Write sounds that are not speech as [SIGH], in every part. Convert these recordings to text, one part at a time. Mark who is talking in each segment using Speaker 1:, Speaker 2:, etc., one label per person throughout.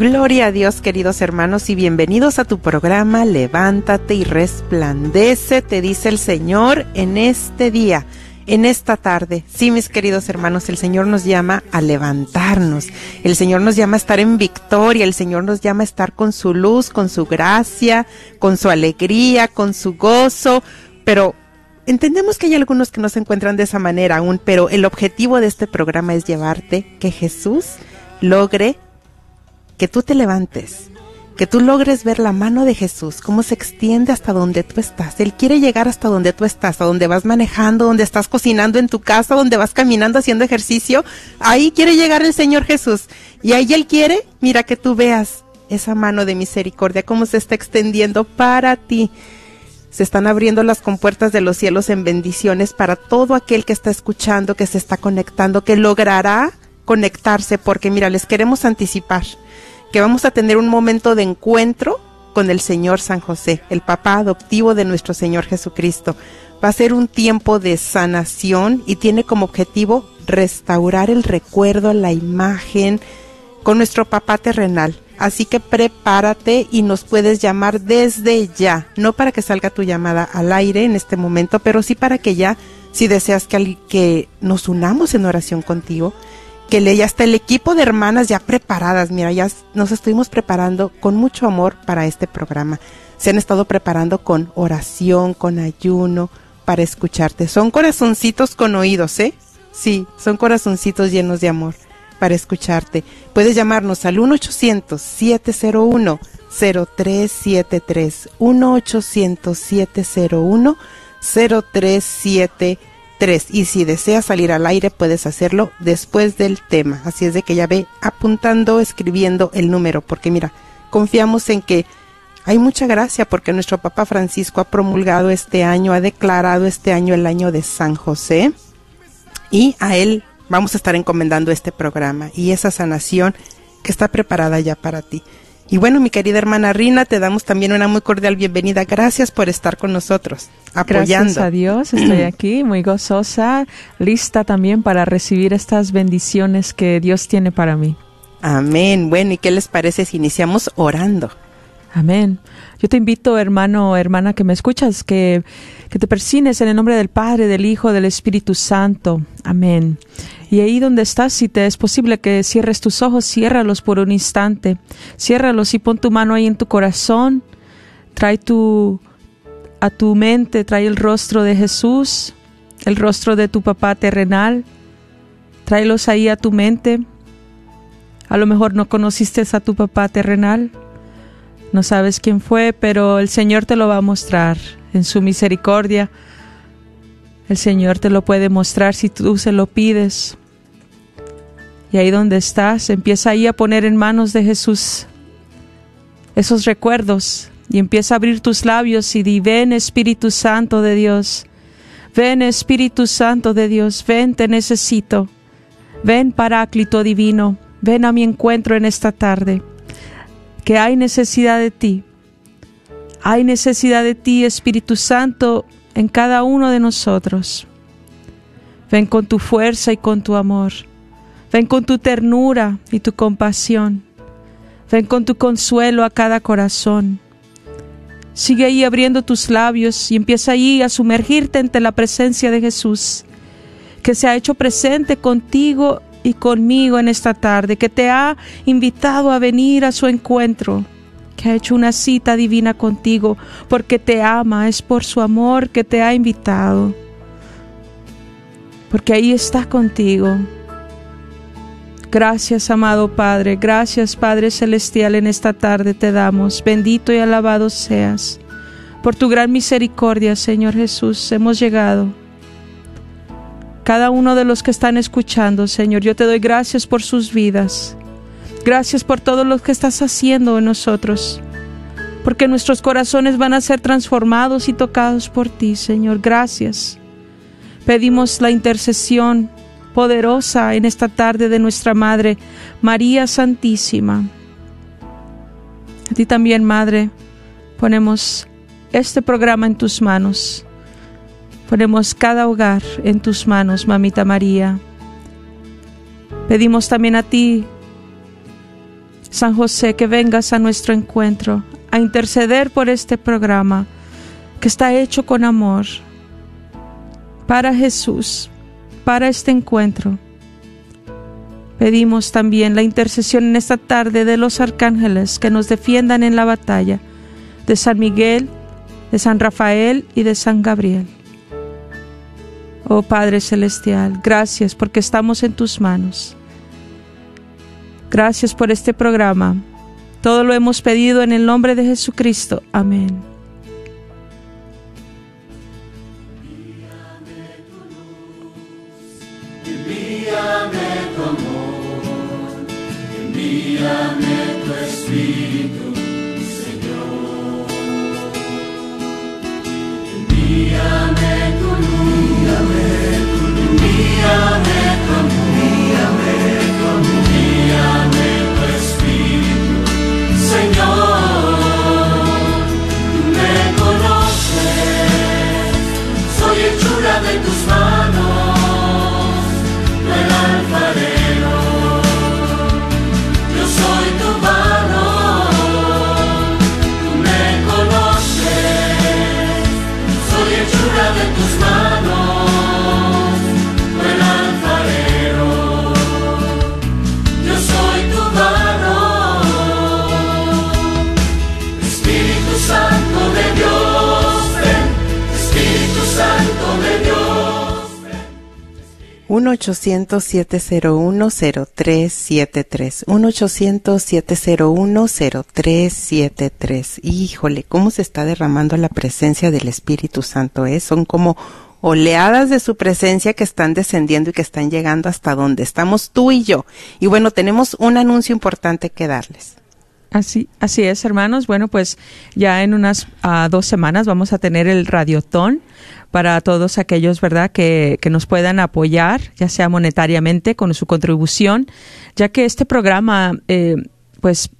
Speaker 1: Gloria a Dios, queridos hermanos, y bienvenidos a tu programa Levántate y resplandece, te dice el Señor en este día, en esta tarde. Sí, mis queridos hermanos, el Señor nos llama a levantarnos, el Señor nos llama a estar en victoria, el Señor nos llama a estar con su luz, con su gracia, con su alegría, con su gozo, pero Entendemos que hay algunos que no se encuentran de esa manera aún, pero el objetivo de este programa es llevarte que Jesús logre que tú te levantes, que tú logres ver la mano de Jesús, cómo se extiende hasta donde tú estás. Él quiere llegar hasta donde tú estás, a donde vas manejando, donde estás cocinando en tu casa, donde vas caminando haciendo ejercicio. Ahí quiere llegar el Señor Jesús. Y ahí Él quiere, mira, que tú veas esa mano de misericordia, cómo se está extendiendo para ti. Se están abriendo las compuertas de los cielos en bendiciones para todo aquel que está escuchando, que se está conectando, que logrará conectarse, porque mira, les queremos anticipar que vamos a tener un momento de encuentro con el Señor San José, el papá adoptivo de nuestro Señor Jesucristo. Va a ser un tiempo de sanación y tiene como objetivo restaurar el recuerdo, la imagen con nuestro papá terrenal. Así que prepárate y nos puedes llamar desde ya, no para que salga tu llamada al aire en este momento, pero sí para que ya, si deseas que, que nos unamos en oración contigo, que le ya está el equipo de hermanas ya preparadas. Mira, ya nos estuvimos preparando con mucho amor para este programa. Se han estado preparando con oración, con ayuno, para escucharte. Son corazoncitos con oídos, ¿eh? Sí, son corazoncitos llenos de amor para escucharte. Puedes llamarnos al 1-800-701-0373. 1-800-701-0373 y si deseas salir al aire puedes hacerlo después del tema. Así es de que ya ve apuntando, escribiendo el número, porque mira, confiamos en que hay mucha gracia porque nuestro Papa Francisco ha promulgado este año, ha declarado este año el año de San José y a él vamos a estar encomendando este programa y esa sanación que está preparada ya para ti. Y bueno, mi querida hermana Rina, te damos también una muy cordial bienvenida. Gracias por estar con nosotros, apoyando.
Speaker 2: Gracias a Dios, estoy [CLEARS THROAT] aquí muy gozosa, lista también para recibir estas bendiciones que Dios tiene para mí.
Speaker 1: Amén. Bueno, ¿y qué les parece si iniciamos orando?
Speaker 2: Amén. Yo te invito, hermano hermana que me escuchas, que, que te persines en el nombre del Padre, del Hijo, del Espíritu Santo. Amén. Y ahí donde estás, si te es posible que cierres tus ojos, ciérralos por un instante. Ciérralos y pon tu mano ahí en tu corazón. Trae tu a tu mente, trae el rostro de Jesús, el rostro de tu papá terrenal. Tráelos ahí a tu mente. A lo mejor no conociste a tu papá terrenal no sabes quién fue, pero el Señor te lo va a mostrar en su misericordia. El Señor te lo puede mostrar si tú se lo pides. Y ahí donde estás, empieza ahí a poner en manos de Jesús esos recuerdos y empieza a abrir tus labios y di, ven Espíritu Santo de Dios, ven Espíritu Santo de Dios, ven, te necesito, ven Paráclito Divino, ven a mi encuentro en esta tarde, que hay necesidad de ti. Hay necesidad de ti, Espíritu Santo, en cada uno de nosotros. Ven con tu fuerza y con tu amor. Ven con tu ternura y tu compasión. Ven con tu consuelo a cada corazón. Sigue ahí abriendo tus labios y empieza ahí a sumergirte ante la presencia de Jesús, que se ha hecho presente contigo y conmigo en esta tarde, que te ha invitado a venir a su encuentro, que ha hecho una cita divina contigo, porque te ama, es por su amor que te ha invitado, porque ahí está contigo. Gracias, amado Padre, gracias, Padre Celestial, en esta tarde te damos. Bendito y alabado seas. Por tu gran misericordia, Señor Jesús, hemos llegado. Cada uno de los que están escuchando, Señor, yo te doy gracias por sus vidas. Gracias por todo lo que estás haciendo en nosotros. Porque nuestros corazones van a ser transformados y tocados por ti, Señor. Gracias. Pedimos la intercesión poderosa en esta tarde de nuestra Madre, María Santísima. A ti también, Madre, ponemos este programa en tus manos. Ponemos cada hogar en tus manos, Mamita María. Pedimos también a ti, San José, que vengas a nuestro encuentro, a interceder por este programa que está hecho con amor para Jesús para este encuentro. Pedimos también la intercesión en esta tarde de los arcángeles que nos defiendan en la batalla, de San Miguel, de San Rafael y de San Gabriel. Oh Padre Celestial, gracias porque estamos en tus manos. Gracias por este programa. Todo lo hemos pedido en el nombre de Jesucristo. Amén.
Speaker 3: envíame tu Espíritu, luz, envíame
Speaker 1: 1-800-701-0373. 1-800-701-0373. Híjole, cómo se está derramando la presencia del Espíritu Santo, ¿eh? Son como oleadas de su presencia que están descendiendo y que están llegando hasta donde estamos tú y yo. Y bueno, tenemos un anuncio importante que darles.
Speaker 2: Así, así es, hermanos. Bueno, pues ya en unas ah, dos semanas vamos a tener el radiotón para todos aquellos, ¿verdad?, que, que nos puedan apoyar, ya sea monetariamente con su contribución, ya que este programa, eh, pues,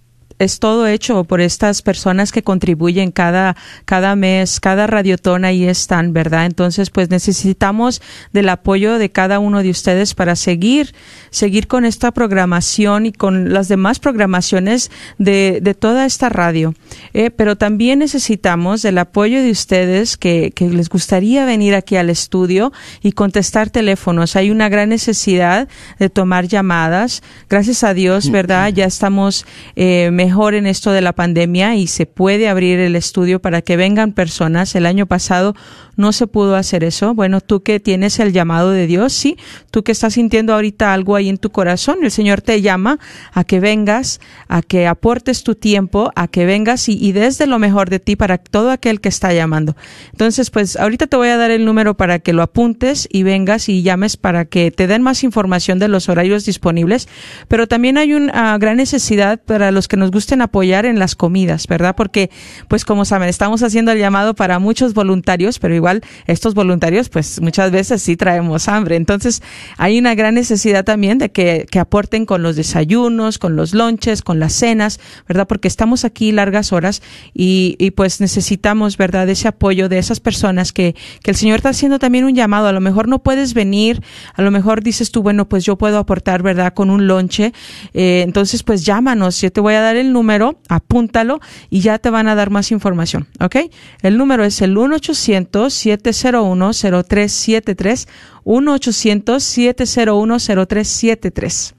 Speaker 2: es todo hecho por estas personas que contribuyen cada, cada mes, cada radiotón ahí están, ¿verdad? Entonces, pues necesitamos del apoyo de cada uno de ustedes para seguir, seguir con esta programación y con las demás programaciones de, de toda esta radio. Eh, pero también necesitamos del apoyo de ustedes que, que les gustaría venir aquí al estudio y contestar teléfonos. Hay una gran necesidad de tomar llamadas. Gracias a Dios, ¿verdad? Ya estamos eh, mejor en esto de la pandemia y se puede abrir el estudio para que vengan personas. El año pasado no se pudo hacer eso. Bueno, tú que tienes el llamado de Dios, sí, tú que estás sintiendo ahorita algo ahí en tu corazón, el Señor te llama a que vengas, a que aportes tu tiempo, a que vengas y, y des de lo mejor de ti para todo aquel que está llamando. Entonces, pues ahorita te voy a dar el número para que lo apuntes y vengas y llames para que te den más información de los horarios disponibles, pero también hay una gran necesidad para los que nos gusta apoyar en las comidas, ¿verdad? Porque, pues como saben, estamos haciendo el llamado para muchos voluntarios, pero igual estos voluntarios, pues muchas veces sí traemos hambre. Entonces, hay una gran necesidad también de que, que aporten con los desayunos, con los lonches, con las cenas, ¿verdad? Porque estamos aquí largas horas y, y pues necesitamos, ¿verdad? Ese apoyo de esas personas que, que el Señor está haciendo también un llamado. A lo mejor no puedes venir, a lo mejor dices tú, bueno, pues yo puedo aportar, ¿verdad? Con un lonche. Eh, entonces, pues llámanos. Yo te voy a dar el número, apúntalo y ya te van a dar más información, ¿ok? El número es el 1-800-701-0373. 1-800-701-0373.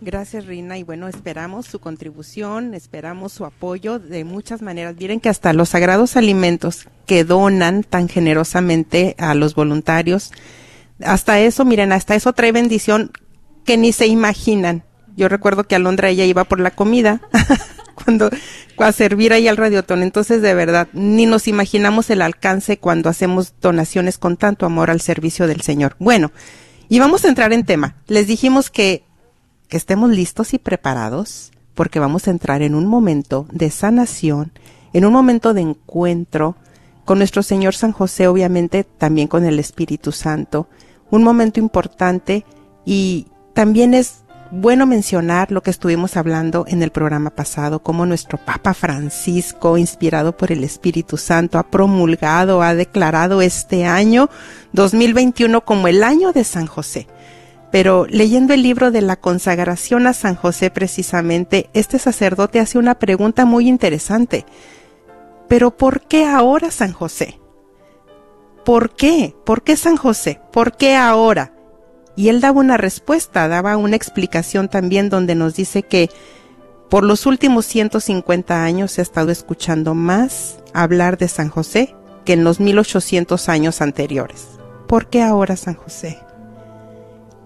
Speaker 1: Gracias, Rina. Y bueno, esperamos su contribución, esperamos su apoyo de muchas maneras. Miren que hasta los sagrados alimentos que donan tan generosamente a los voluntarios, hasta eso, miren, hasta eso trae bendición que ni se imaginan. Yo recuerdo que Alondra ella iba por la comida [LAUGHS] cuando a servir ahí al radiotón. Entonces, de verdad, ni nos imaginamos el alcance cuando hacemos donaciones con tanto amor al servicio del Señor. Bueno, y vamos a entrar en tema. Les dijimos que que estemos listos y preparados porque vamos a entrar en un momento de sanación, en un momento de encuentro con nuestro Señor San José, obviamente también con el Espíritu Santo, un momento importante y también es bueno mencionar lo que estuvimos hablando en el programa pasado, como nuestro Papa Francisco, inspirado por el Espíritu Santo, ha promulgado, ha declarado este año 2021 como el año de San José. Pero leyendo el libro de la consagración a San José precisamente, este sacerdote hace una pregunta muy interesante. ¿Pero por qué ahora San José? ¿Por qué? ¿Por qué San José? ¿Por qué ahora? Y él daba una respuesta, daba una explicación también donde nos dice que por los últimos 150 años se ha estado escuchando más hablar de San José que en los 1800 años anteriores. ¿Por qué ahora San José?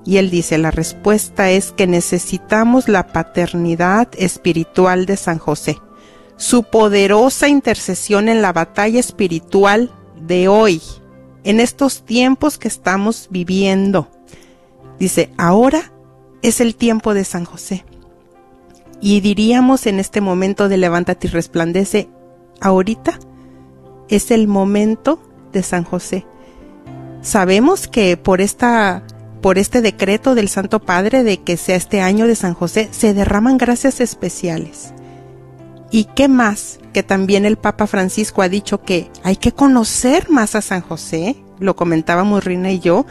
Speaker 1: Y él dice, la respuesta es que necesitamos la paternidad espiritual de San José, su poderosa intercesión en la batalla espiritual de hoy, en estos tiempos que estamos viviendo. Dice, ahora es el tiempo de San José. Y diríamos en este momento de levántate y resplandece, ahorita es el momento de San José. Sabemos que por esta por este decreto del Santo Padre de que sea este año de San José, se derraman gracias especiales. ¿Y qué más? Que también el Papa Francisco ha dicho que hay que conocer más a San José, lo comentábamos Rina y yo,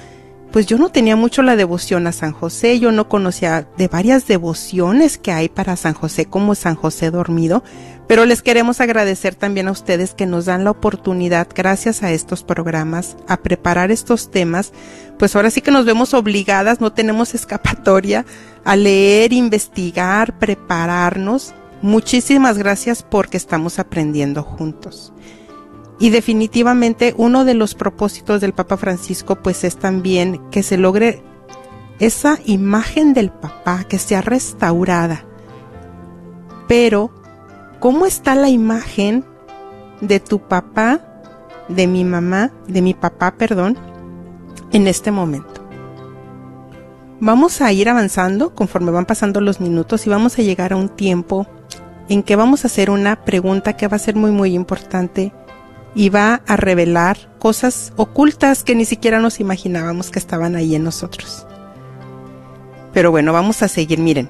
Speaker 1: pues yo no tenía mucho la devoción a San José, yo no conocía de varias devociones que hay para San José como San José dormido, pero les queremos agradecer también a ustedes que nos dan la oportunidad, gracias a estos programas, a preparar estos temas, pues ahora sí que nos vemos obligadas, no tenemos [LAUGHS] escapatoria, a leer, investigar, prepararnos. Muchísimas gracias porque estamos aprendiendo juntos. Y definitivamente uno de los propósitos del Papa Francisco pues es también que se logre esa imagen del papá que sea restaurada. Pero, ¿cómo está la imagen de tu papá, de mi mamá, de mi papá, perdón, en este momento? Vamos a ir avanzando conforme van pasando los minutos y vamos a llegar a un tiempo en que vamos a hacer una pregunta que va a ser muy muy importante y va a revelar cosas ocultas que ni siquiera nos imaginábamos que estaban ahí en nosotros. Pero bueno, vamos a seguir, miren.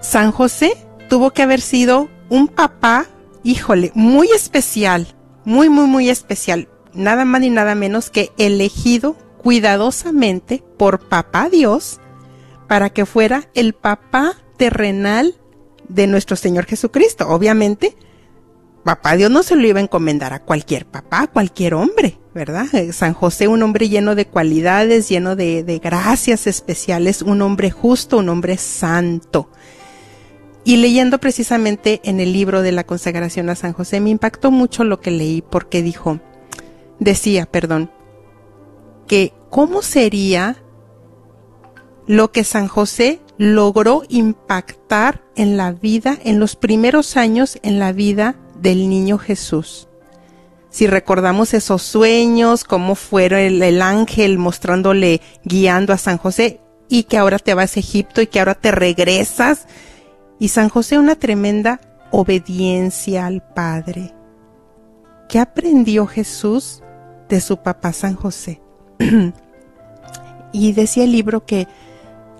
Speaker 1: San José tuvo que haber sido un papá, híjole, muy especial, muy, muy, muy especial, nada más ni nada menos que elegido cuidadosamente por papá Dios para que fuera el papá terrenal de nuestro Señor Jesucristo. Obviamente, papá Dios no se lo iba a encomendar a cualquier papá, a cualquier hombre, ¿verdad? Eh, San José, un hombre lleno de cualidades, lleno de, de gracias especiales, un hombre justo, un hombre santo. Y leyendo precisamente en el libro de la consagración a San José, me impactó mucho lo que leí porque dijo, decía, perdón, que cómo sería lo que San José logró impactar en la vida, en los primeros años en la vida del niño Jesús. Si recordamos esos sueños, cómo fue el, el, ángel mostrándole, guiando a San José, y que ahora te vas a Egipto y que ahora te regresas, Y San José una tremenda obediencia al Padre. ¿Qué aprendió Jesús de su papá San José? [CLEARS THROAT] y decía el libro que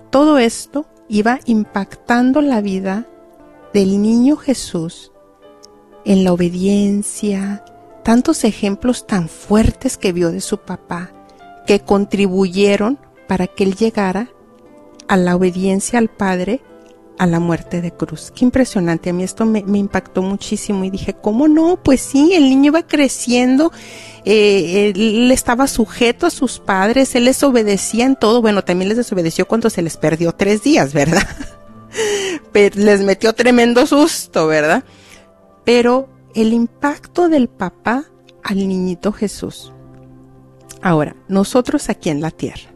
Speaker 1: todo esto iba impactando la vida del niño Jesús en la obediencia, tantos ejemplos tan fuertes que vio de su papá que contribuyeron para que él llegara a la obediencia al Padre a la muerte de cruz. Qué impresionante, a mí esto me, impactó muchísimo y dije, ¿cómo no? Pues sí, el niño iba creciendo, eh, él estaba sujeto a sus padres, él les obedecía en todo, bueno, también les desobedeció cuando se les perdió tres días, ¿verdad? [LAUGHS] Pero les metió tremendo susto, ¿verdad? Pero el impacto del papá al niñito Jesús. Ahora, nosotros aquí en la tierra,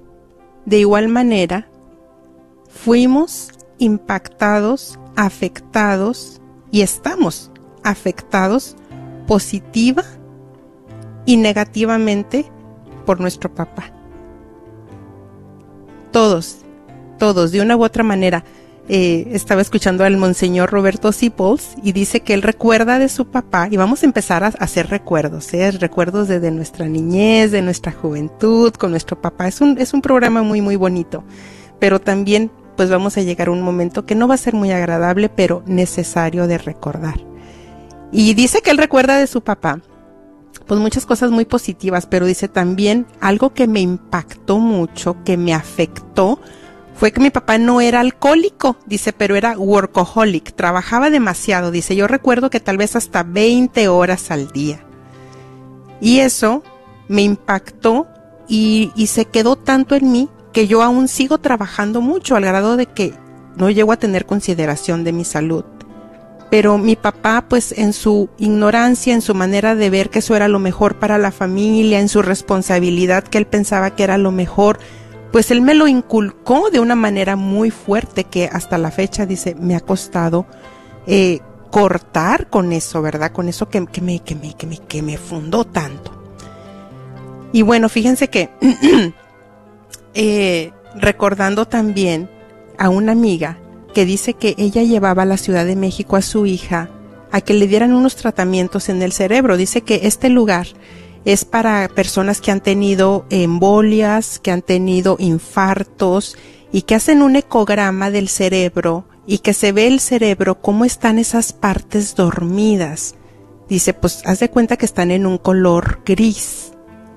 Speaker 1: de igual manera, fuimos impactados, afectados y estamos afectados positiva y negativamente por nuestro papá. Todos, todos, de una u otra manera. Eh, estaba escuchando al monseñor Roberto Sipols y dice que él recuerda de su papá y vamos a empezar a hacer recuerdos, ¿eh? recuerdos desde nuestra niñez, de nuestra juventud, con nuestro papá. Es un, es un programa muy, muy bonito, pero también pues vamos a llegar a un momento que no va a ser muy agradable, pero necesario de recordar. Y dice que él recuerda de su papá, pues muchas cosas muy positivas, pero dice también algo que me impactó mucho, que me afectó, fue que mi papá no era alcohólico, dice, pero era workaholic, trabajaba demasiado, dice, yo recuerdo que tal vez hasta 20 horas al día. Y eso me impactó y, y se quedó tanto en mí que yo aún sigo trabajando mucho al grado de que no llego a tener consideración de mi salud. Pero mi papá, pues en su ignorancia, en su manera de ver que eso era lo mejor para la familia, en su responsabilidad que él pensaba que era lo mejor, pues él me lo inculcó de una manera muy fuerte que hasta la fecha, dice, me ha costado eh, cortar con eso, ¿verdad? Con eso que, me, que, me, que, me, que me fundó tanto. Y bueno, fíjense que [CLEARS THROAT] eh, recordando también a una amiga que dice que ella llevaba a la Ciudad de México a su hija a que le dieran unos tratamientos en el cerebro. Dice que este lugar es para personas que han tenido embolias, que han tenido infartos y que hacen un ecograma del cerebro y que se ve el cerebro cómo están esas partes dormidas. Dice, pues haz de cuenta que están en un color gris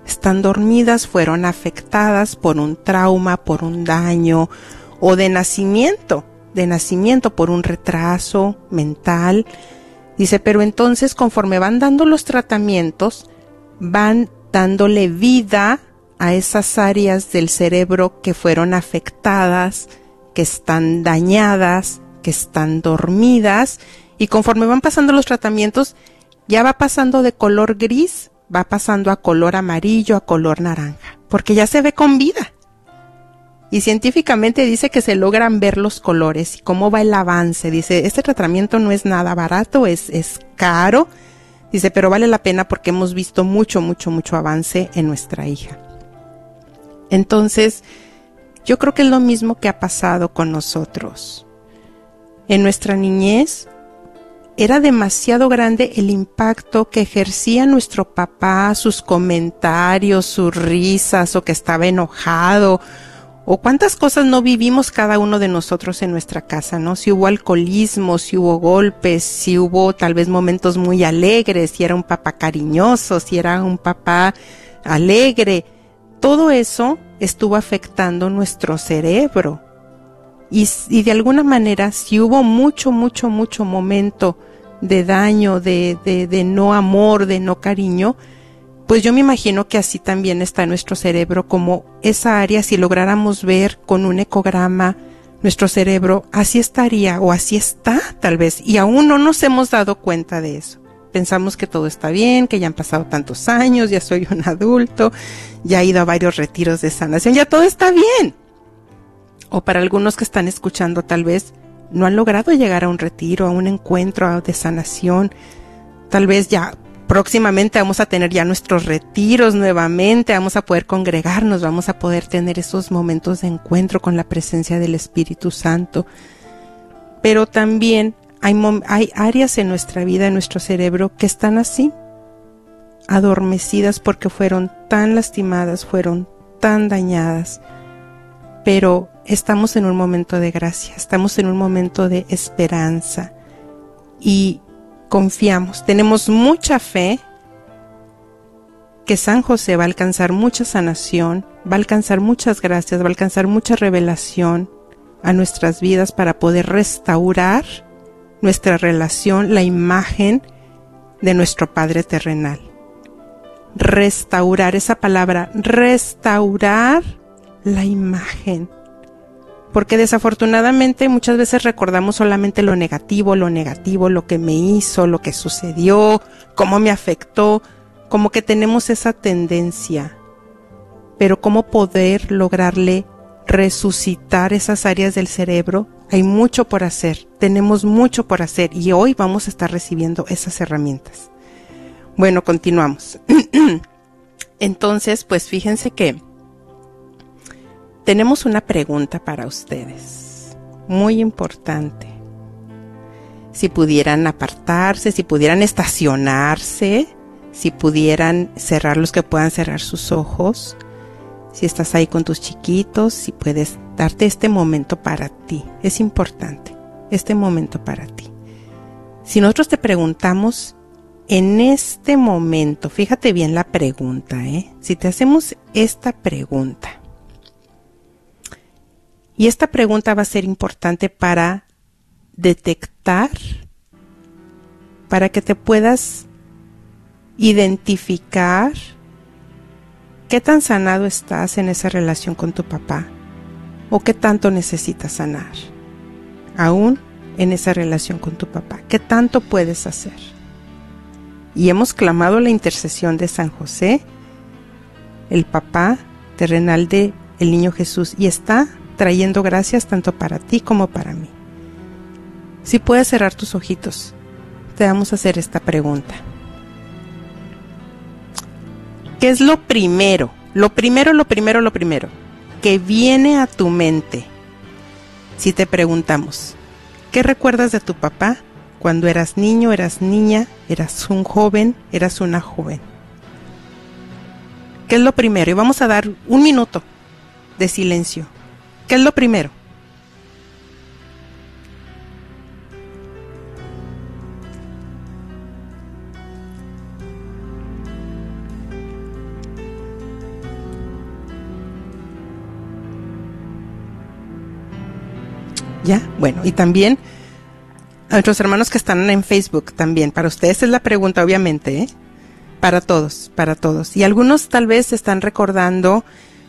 Speaker 1: están dormidas, fueron afectadas por un trauma, por un daño o de nacimiento, de nacimiento por un retraso mental. Dice, pero entonces conforme van dando los tratamientos, van dándole vida a esas áreas del cerebro que fueron afectadas, que están dañadas, que están dormidas, y conforme van pasando los tratamientos, ya va pasando de color gris va pasando a color amarillo, a color naranja, porque ya se ve con vida. Y científicamente dice que se logran ver los colores y cómo va el avance. Dice, este tratamiento no es nada barato, es, es caro. Dice, pero vale la pena porque hemos visto mucho, mucho, mucho avance en nuestra hija. Entonces, yo creo que es lo mismo que ha pasado con nosotros. En nuestra niñez era demasiado grande el impacto que ejercía nuestro papá, sus comentarios, sus risas o que estaba enojado o cuántas cosas no vivimos cada uno de nosotros en nuestra casa, ¿no? Si hubo alcoholismo, si hubo golpes, si hubo tal vez momentos muy alegres, si era un papá cariñoso, si era un papá alegre, todo eso estuvo afectando nuestro cerebro. Y, y de alguna manera, si hubo mucho, mucho, mucho momento de daño, de, de, de no amor, de no cariño, pues yo me imagino que así también está nuestro cerebro, como esa área, si lográramos ver con un ecograma nuestro cerebro, así estaría o así está tal vez, y aún no nos hemos dado cuenta de eso. Pensamos que todo está bien, que ya han pasado tantos años, ya soy un adulto, ya he ido a varios retiros de sanación, ya todo está bien. O para algunos que están escuchando tal vez, no han logrado llegar a un retiro, a un encuentro de sanación. Tal vez ya próximamente vamos a tener ya nuestros retiros nuevamente, vamos a poder congregarnos, vamos a poder tener esos momentos de encuentro con la presencia del Espíritu Santo. pero también hay, áreas en nuestra vida, en nuestro cerebro, que están así, adormecidas porque fueron tan lastimadas, fueron tan dañadas, pero estamos en un momento de gracia, estamos en un momento de esperanza y confiamos, tenemos mucha fe que San José va a alcanzar mucha sanación, va a alcanzar muchas gracias, va a alcanzar mucha revelación a nuestras vidas para poder restaurar nuestra relación, la imagen de nuestro Padre terrenal. Restaurar esa palabra, restaurar la imagen. Porque desafortunadamente muchas veces recordamos solamente lo negativo, lo negativo, lo que me hizo, lo que sucedió, cómo me afectó, como que tenemos esa tendencia. Pero cómo poder lograrle resucitar esas áreas del cerebro, hay mucho por hacer, tenemos mucho por hacer y hoy vamos a estar recibiendo esas herramientas. Bueno, continuamos. [CLEARS THROAT] Entonces, pues fíjense que tenemos una pregunta para ustedes, muy importante. Si pudieran apartarse, si pudieran estacionarse, si pudieran cerrar los que puedan cerrar sus ojos, si estás ahí con tus chiquitos, si puedes darte este momento para ti. Es importante, este momento para ti. Si nosotros te preguntamos en este momento, fíjate bien la pregunta, ¿eh? Si te hacemos esta pregunta, y esta pregunta va a ser importante para detectar, para que te puedas identificar qué tan sanado estás en esa relación con tu papá o qué tanto necesitas sanar aún en esa relación con tu papá. ¿Qué tanto puedes hacer? Y hemos clamado la intercesión de San José, el papá terrenal de el niño Jesús, y está trayendo gracias tanto para ti como para mí. Si puedes cerrar tus ojitos, te vamos a hacer esta pregunta. ¿Qué es lo primero? Lo primero, lo primero, lo primero que viene a tu mente si te preguntamos, ¿qué recuerdas de tu papá cuando eras niño, eras niña, eras un joven, eras una joven? ¿Qué es lo primero? Y vamos a dar un minuto de silencio. ¿Qué es lo primero? ¿Ya? Bueno, y también a nuestros hermanos que están en Facebook también. Para ustedes es la pregunta, obviamente, ¿eh? Para todos, para todos. Y algunos tal vez están recordando,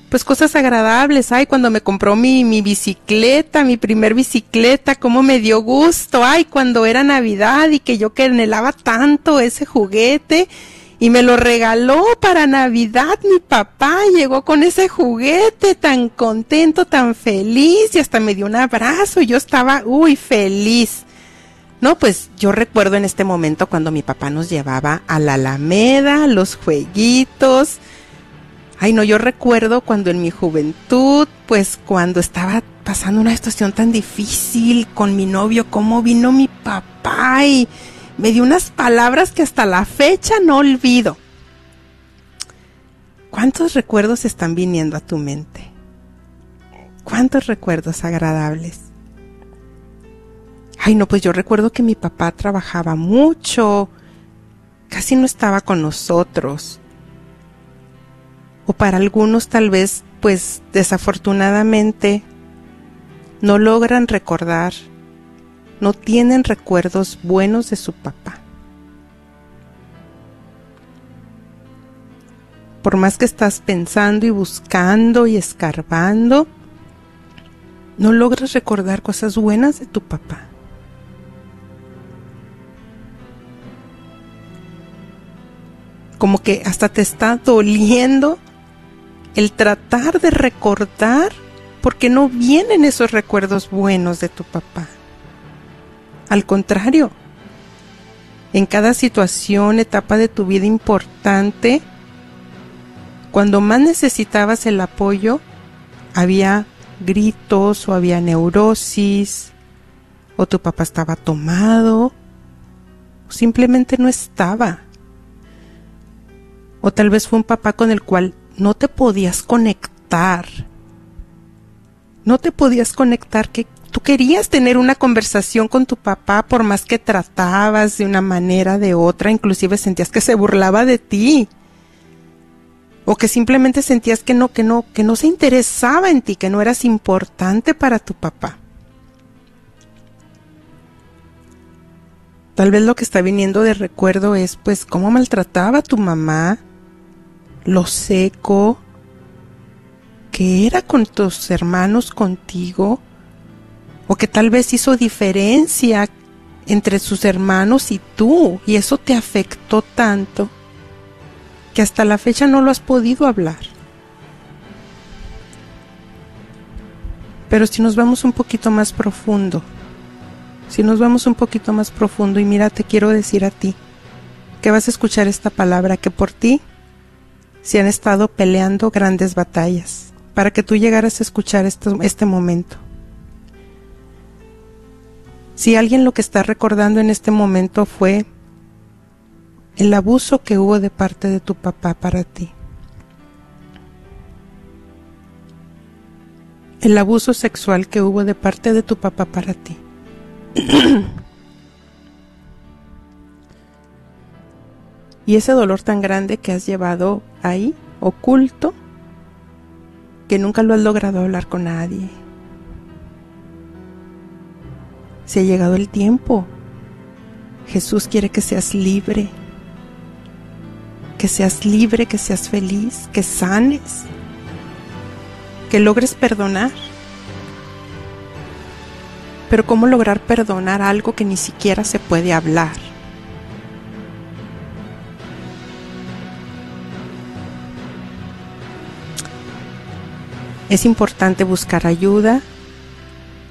Speaker 1: pues cosas agradables. Ay, cuando me compró mi, mi bicicleta, mi primer bicicleta, cómo me dio gusto. Ay, cuando era Navidad y que yo que anhelaba tanto ese juguete. Y me lo regaló para Navidad mi papá, llegó con ese juguete tan contento, tan feliz y hasta me dio un abrazo y yo estaba, uy, feliz. No, pues yo recuerdo en este momento cuando mi papá nos llevaba a la Alameda, los jueguitos. Ay, no, yo recuerdo cuando en mi juventud, pues cuando estaba pasando una situación tan difícil con mi novio, cómo vino mi papá y me dio unas palabras que hasta la fecha no olvido. ¿Cuántos recuerdos están viniendo a tu mente? ¿Cuántos recuerdos agradables? Ay, no, pues yo recuerdo que mi papá trabajaba mucho, casi no estaba con nosotros. O para algunos tal vez, pues desafortunadamente, no logran recordar, no tienen recuerdos buenos de su papá. Por más que estás pensando y buscando y escarbando, no logras recordar cosas buenas de tu papá. Como que hasta te está doliendo el tratar de recordar porque no vienen esos recuerdos buenos de tu papá. Al contrario, en cada situación, etapa de tu vida importante, cuando más necesitabas el apoyo, había gritos o había neurosis o tu papá estaba tomado, o simplemente no estaba. O tal vez fue un papá con el cual no te podías conectar. No te podías conectar que tú querías tener una conversación con tu papá por más que tratabas de una manera de otra, inclusive sentías que se burlaba de ti. O que simplemente sentías que no, que no, que no se interesaba en ti, que no eras importante para tu papá. Tal vez lo que está viniendo de recuerdo es pues cómo maltrataba a tu mamá, lo seco que era con tus hermanos contigo, o que tal vez hizo diferencia entre sus hermanos y tú, y eso te afectó tanto que hasta la fecha no lo has podido hablar. Pero si nos vamos un poquito más profundo, si nos vamos un poquito más profundo y mira, te quiero decir a ti que vas a escuchar esta palabra, que por ti se han estado peleando grandes batallas, para que tú llegaras a escuchar esto, este momento. Si alguien lo que está recordando en este momento fue el abuso que hubo de parte de tu papá para ti. El abuso sexual que hubo de parte de tu papá para ti. [CLEARS THROAT] y ese dolor tan grande que has llevado ahí, oculto, que nunca lo has logrado hablar con nadie. Se ha llegado el tiempo. Jesús quiere que seas libre que seas libre, que seas feliz, que sanes, que logres perdonar. Pero ¿cómo lograr perdonar algo que ni siquiera se puede hablar? Es importante buscar ayuda,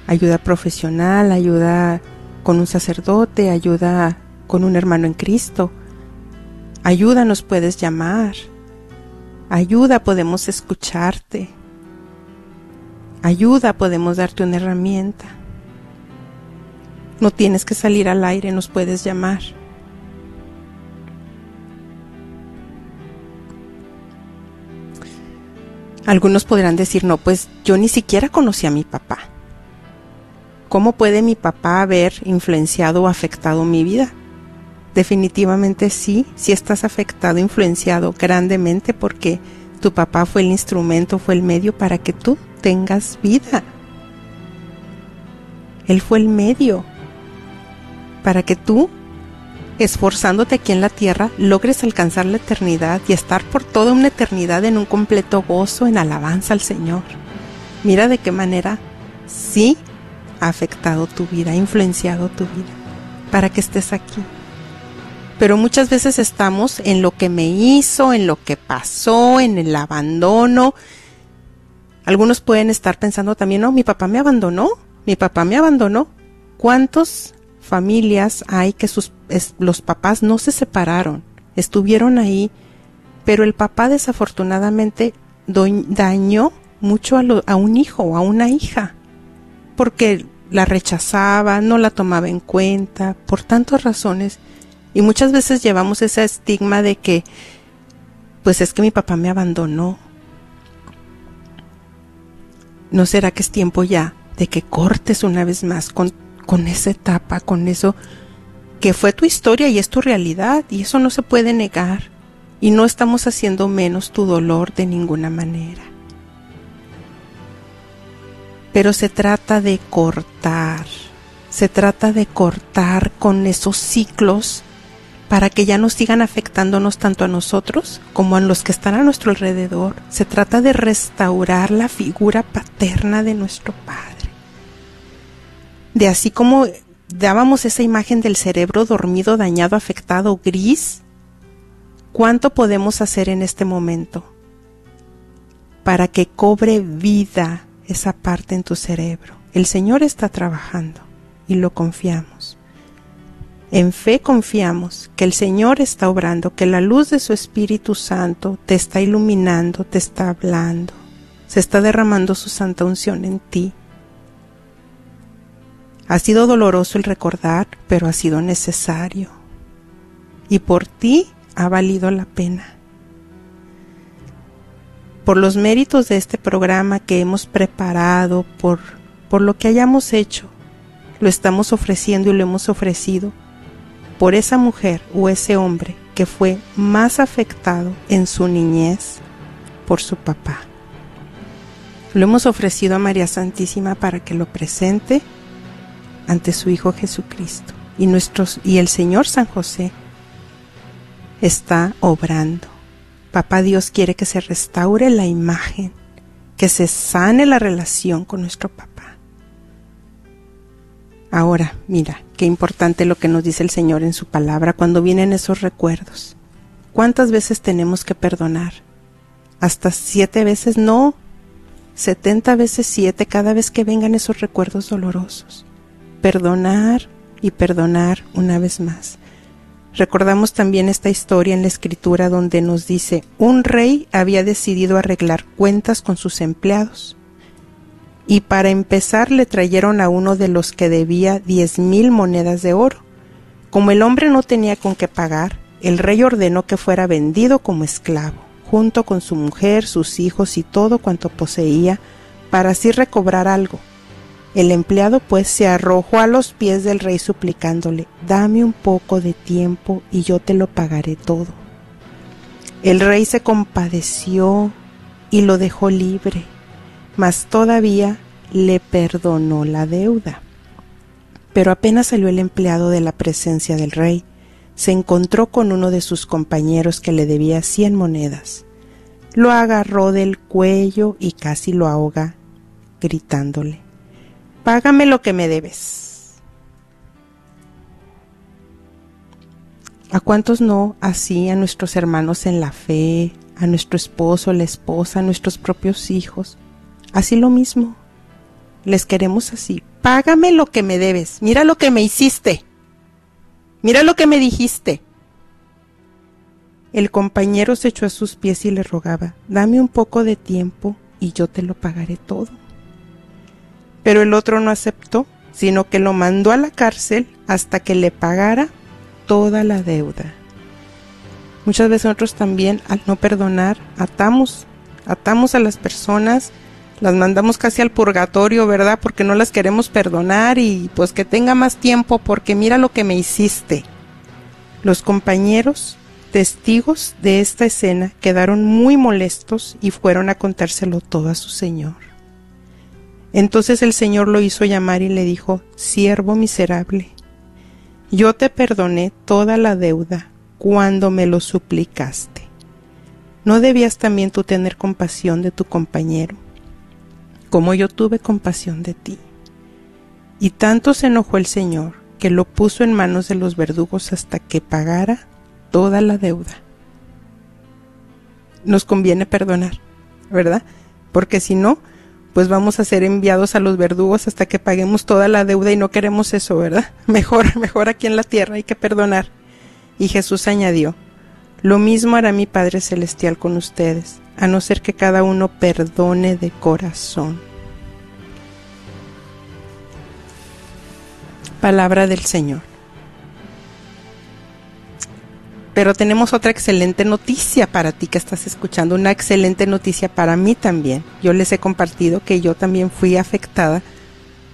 Speaker 1: ayuda profesional, ayuda con un sacerdote, ayuda con un hermano en Cristo Ayuda nos puedes llamar. Ayuda podemos escucharte. Ayuda podemos darte una herramienta. No tienes que salir al aire, nos puedes llamar. Algunos podrán decir, no, pues yo ni siquiera conocí a mi papá. ¿Cómo puede mi papá haber influenciado o afectado mi vida? definitivamente sí, sí estás afectado, influenciado grandemente porque tu papá fue el instrumento, fue el medio para que tú tengas vida. Él fue el medio para que tú, esforzándote aquí en la tierra, logres alcanzar la eternidad y estar por toda una eternidad en un completo gozo, en alabanza al Señor. Mira de qué manera sí ha afectado tu vida, ha influenciado tu vida, para que estés aquí pero muchas veces estamos en lo que me hizo, en lo que pasó, en el abandono. Algunos pueden estar pensando también, no, mi papá me abandonó, mi papá me abandonó. ¿Cuántas familias hay que sus, los papás no se separaron, estuvieron ahí, pero el papá desafortunadamente dañó mucho a, a un hijo o a una hija, porque la rechazaba, no la tomaba en cuenta, por tantas razones y muchas veces llevamos ese estigma de que, pues es que mi papá me abandonó. ¿No será que es tiempo ya de que cortes una vez más con, con esa etapa, con eso que fue tu historia y es tu realidad y eso no se puede negar y no estamos haciendo menos tu dolor de ninguna manera. Pero se trata de cortar, se trata de cortar con esos ciclos para que ya no sigan afectándonos tanto a nosotros como a los que están a nuestro alrededor. Se trata de restaurar la figura paterna de nuestro Padre. De así como dábamos esa imagen del cerebro dormido, dañado, afectado, gris, ¿cuánto podemos hacer en este momento para que cobre vida esa parte en tu cerebro? El Señor está trabajando y lo confiamos. En fe confiamos que el Señor está obrando, que la luz de su Espíritu Santo te está iluminando, te está hablando, se está derramando su santa unción en ti. Ha sido doloroso el recordar, pero ha sido necesario. Y por ti ha valido la pena. Por los méritos de este programa que hemos preparado, por, por lo que hayamos hecho, lo estamos ofreciendo y lo hemos ofrecido por esa mujer o ese hombre que fue más afectado en su niñez por su papá. Lo hemos ofrecido a María Santísima para que lo presente ante su Hijo Jesucristo. Y, nuestros, y el Señor San José está obrando. Papá Dios quiere que se restaure la imagen, que se sane la relación con nuestro papá. Ahora, mira, qué importante lo que nos dice el Señor en su palabra cuando vienen esos recuerdos. ¿Cuántas veces tenemos que perdonar? Hasta siete veces, no, setenta veces siete cada vez que vengan esos recuerdos dolorosos. Perdonar y perdonar una vez más. Recordamos también esta historia en la escritura donde nos dice, un rey había decidido arreglar cuentas con sus empleados. Y para empezar le trajeron a uno de los que debía diez mil monedas de oro. Como el hombre no tenía con qué pagar, el rey ordenó que fuera vendido como esclavo, junto con su mujer, sus hijos y todo cuanto poseía, para así recobrar algo. El empleado pues se arrojó a los pies del rey suplicándole, dame un poco de tiempo y yo te lo pagaré todo. El rey se compadeció y lo dejó libre, mas todavía le perdonó la deuda. Pero apenas salió el empleado de la presencia del rey, se encontró con uno de sus compañeros que le debía cien monedas. Lo agarró del cuello y casi lo ahoga, gritándole págame lo que me debes. ¿A cuántos no así a nuestros hermanos en la fe, a nuestro esposo, la esposa, a nuestros propios hijos? Así lo mismo. Les queremos así. Págame lo que me debes. Mira lo que me hiciste. Mira lo que me dijiste. El compañero se echó a sus pies y le rogaba, dame un poco de tiempo y yo te lo pagaré todo. Pero el otro no aceptó, sino que lo mandó a la cárcel hasta que le pagara toda la deuda. Muchas veces nosotros también al no perdonar atamos, atamos a las personas, las mandamos casi al purgatorio, ¿verdad? Porque no las queremos perdonar y pues que tenga más tiempo porque mira lo que me hiciste. Los compañeros testigos de esta escena quedaron muy molestos y fueron a contárselo todo a su señor. Entonces el Señor lo hizo llamar y le dijo, siervo miserable, yo te perdoné toda la deuda cuando me lo suplicaste. ¿No debías también tú tener compasión de tu compañero, como yo tuve compasión de ti? Y tanto se enojó el Señor que lo puso en manos de los verdugos hasta que pagara toda la deuda. Nos conviene perdonar, ¿verdad? Porque si no, pues vamos a ser enviados a los verdugos hasta que paguemos toda la deuda y no queremos eso, ¿verdad? [LAUGHS] Mejor, mejor aquí en la tierra hay que perdonar. Y Jesús añadió, lo mismo hará mi Padre Celestial con ustedes, a no ser que cada uno perdone de corazón. Palabra del Señor. Pero tenemos otra excelente noticia para ti que estás escuchando, una excelente noticia para mí también. Yo les he compartido que yo también fui afectada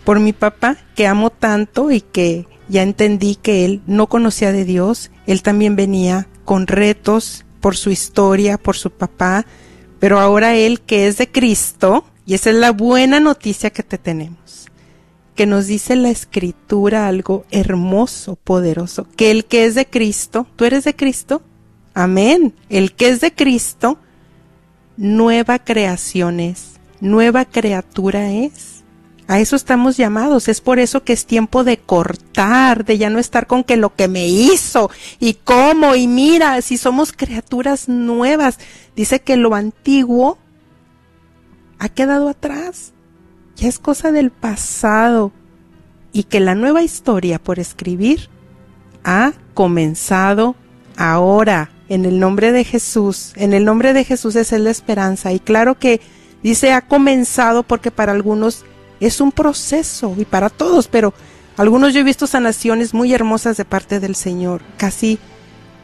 Speaker 1: por mi papá, que amo tanto y que ya entendí que él no conocía de Dios, él también venía con retos por su historia, por su papá, pero ahora él que es de Cristo, y esa es la buena noticia que te tenemos que nos dice la escritura algo hermoso, poderoso, que el que es de Cristo, ¿tú eres de Cristo? Amén. El que es de Cristo, nueva creación es, nueva criatura es. A eso estamos llamados. Es por eso que es tiempo de cortar, de ya no estar con que lo que me hizo y cómo y mira, si somos criaturas nuevas. Dice que lo antiguo ha quedado atrás ya es cosa del pasado y que la nueva historia por escribir ha comenzado ahora en el nombre de Jesús. En el nombre de Jesús es la esperanza y claro que dice ha comenzado porque para algunos es un proceso y para todos, pero Algunos yo he visto sanaciones muy hermosas de parte del Señor, casi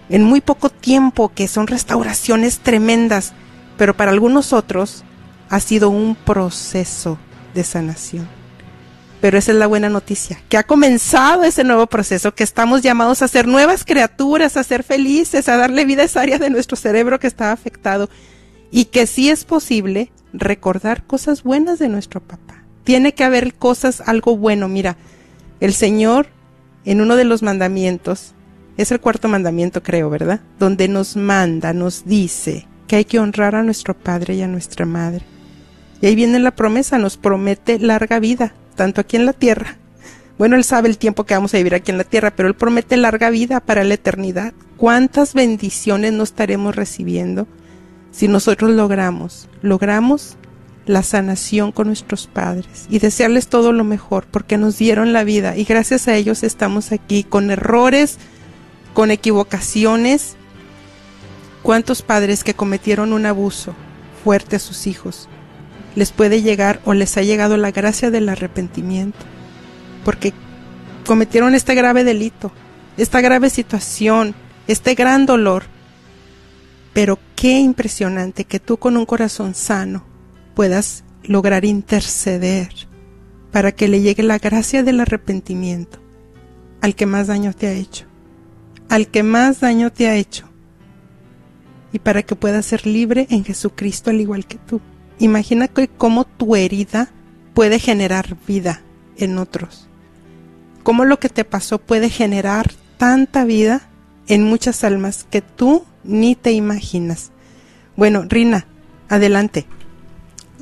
Speaker 1: en muy poco tiempo, que son restauraciones tremendas, pero para algunos otros ha sido un proceso de sanación. Pero esa es la buena noticia, que ha comenzado ese nuevo proceso, que estamos llamados a ser nuevas criaturas, a ser felices, a darle vida a esa área de nuestro cerebro que está afectado y que sí es posible recordar cosas buenas de nuestro papá. Tiene que haber cosas, algo bueno. Mira, el Señor en uno de los mandamientos, es el cuarto mandamiento creo, ¿verdad? Donde nos manda, nos dice que hay que honrar a nuestro Padre y a nuestra Madre. Y ahí viene la promesa, nos promete larga vida, tanto aquí en la tierra. Bueno, Él sabe el tiempo que vamos a vivir aquí en la tierra, pero Él promete larga vida para la eternidad. ¿Cuántas bendiciones no estaremos recibiendo si nosotros logramos, logramos la sanación con nuestros padres y desearles todo lo mejor porque nos dieron la vida y gracias a ellos estamos aquí con errores, con equivocaciones. ¿Cuántos padres que cometieron un abuso fuerte a sus hijos les puede llegar o les ha llegado la gracia del arrepentimiento? Porque cometieron este grave delito, esta grave situación, este gran dolor. Pero qué impresionante que tú con un corazón sano puedas lograr interceder para que le llegue la gracia del arrepentimiento al que más daño te ha hecho, al que más daño te ha hecho, y para que puedas ser libre en Jesucristo al igual que tú. Imagina cómo tu herida puede generar vida en otros, cómo lo que te pasó puede generar tanta vida en muchas almas que tú ni te imaginas. Bueno, Rina, adelante.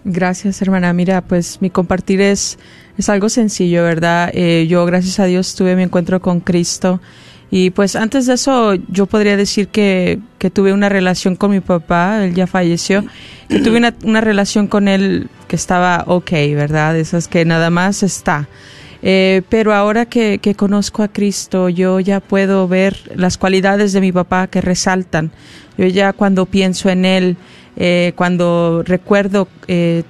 Speaker 2: Gracias, hermana. Mira, pues mi compartir es, es algo sencillo, ¿verdad? Eh, yo, gracias a Dios, tuve mi encuentro con Cristo. Y pues antes de eso, yo podría decir que, que tuve una relación con mi papá, él ya falleció, que tuve una, una relación con él que estaba ok, ¿verdad? Esas que nada más está. Eh, pero ahora que, conozco a Cristo, yo ya puedo ver las cualidades de mi papá que resaltan. Yo ya cuando pienso en él, eh, cuando recuerdo eh,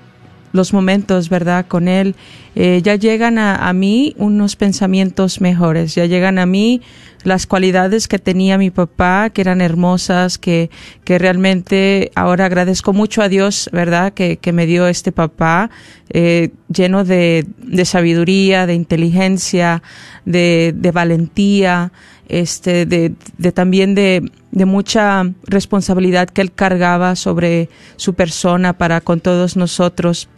Speaker 2: los momentos, ¿verdad? Con Él, eh, ya llegan a, a, mí unos pensamientos mejores, ya llegan a mí las cualidades que tenía mi papá, que eran hermosas, que, que realmente ahora agradezco mucho a Dios, ¿verdad? Que, que me dio este papá eh, lleno de, de sabiduría, de inteligencia, de, de valentía, este, de, de también de, de mucha responsabilidad que él cargaba sobre su persona para con todos nosotros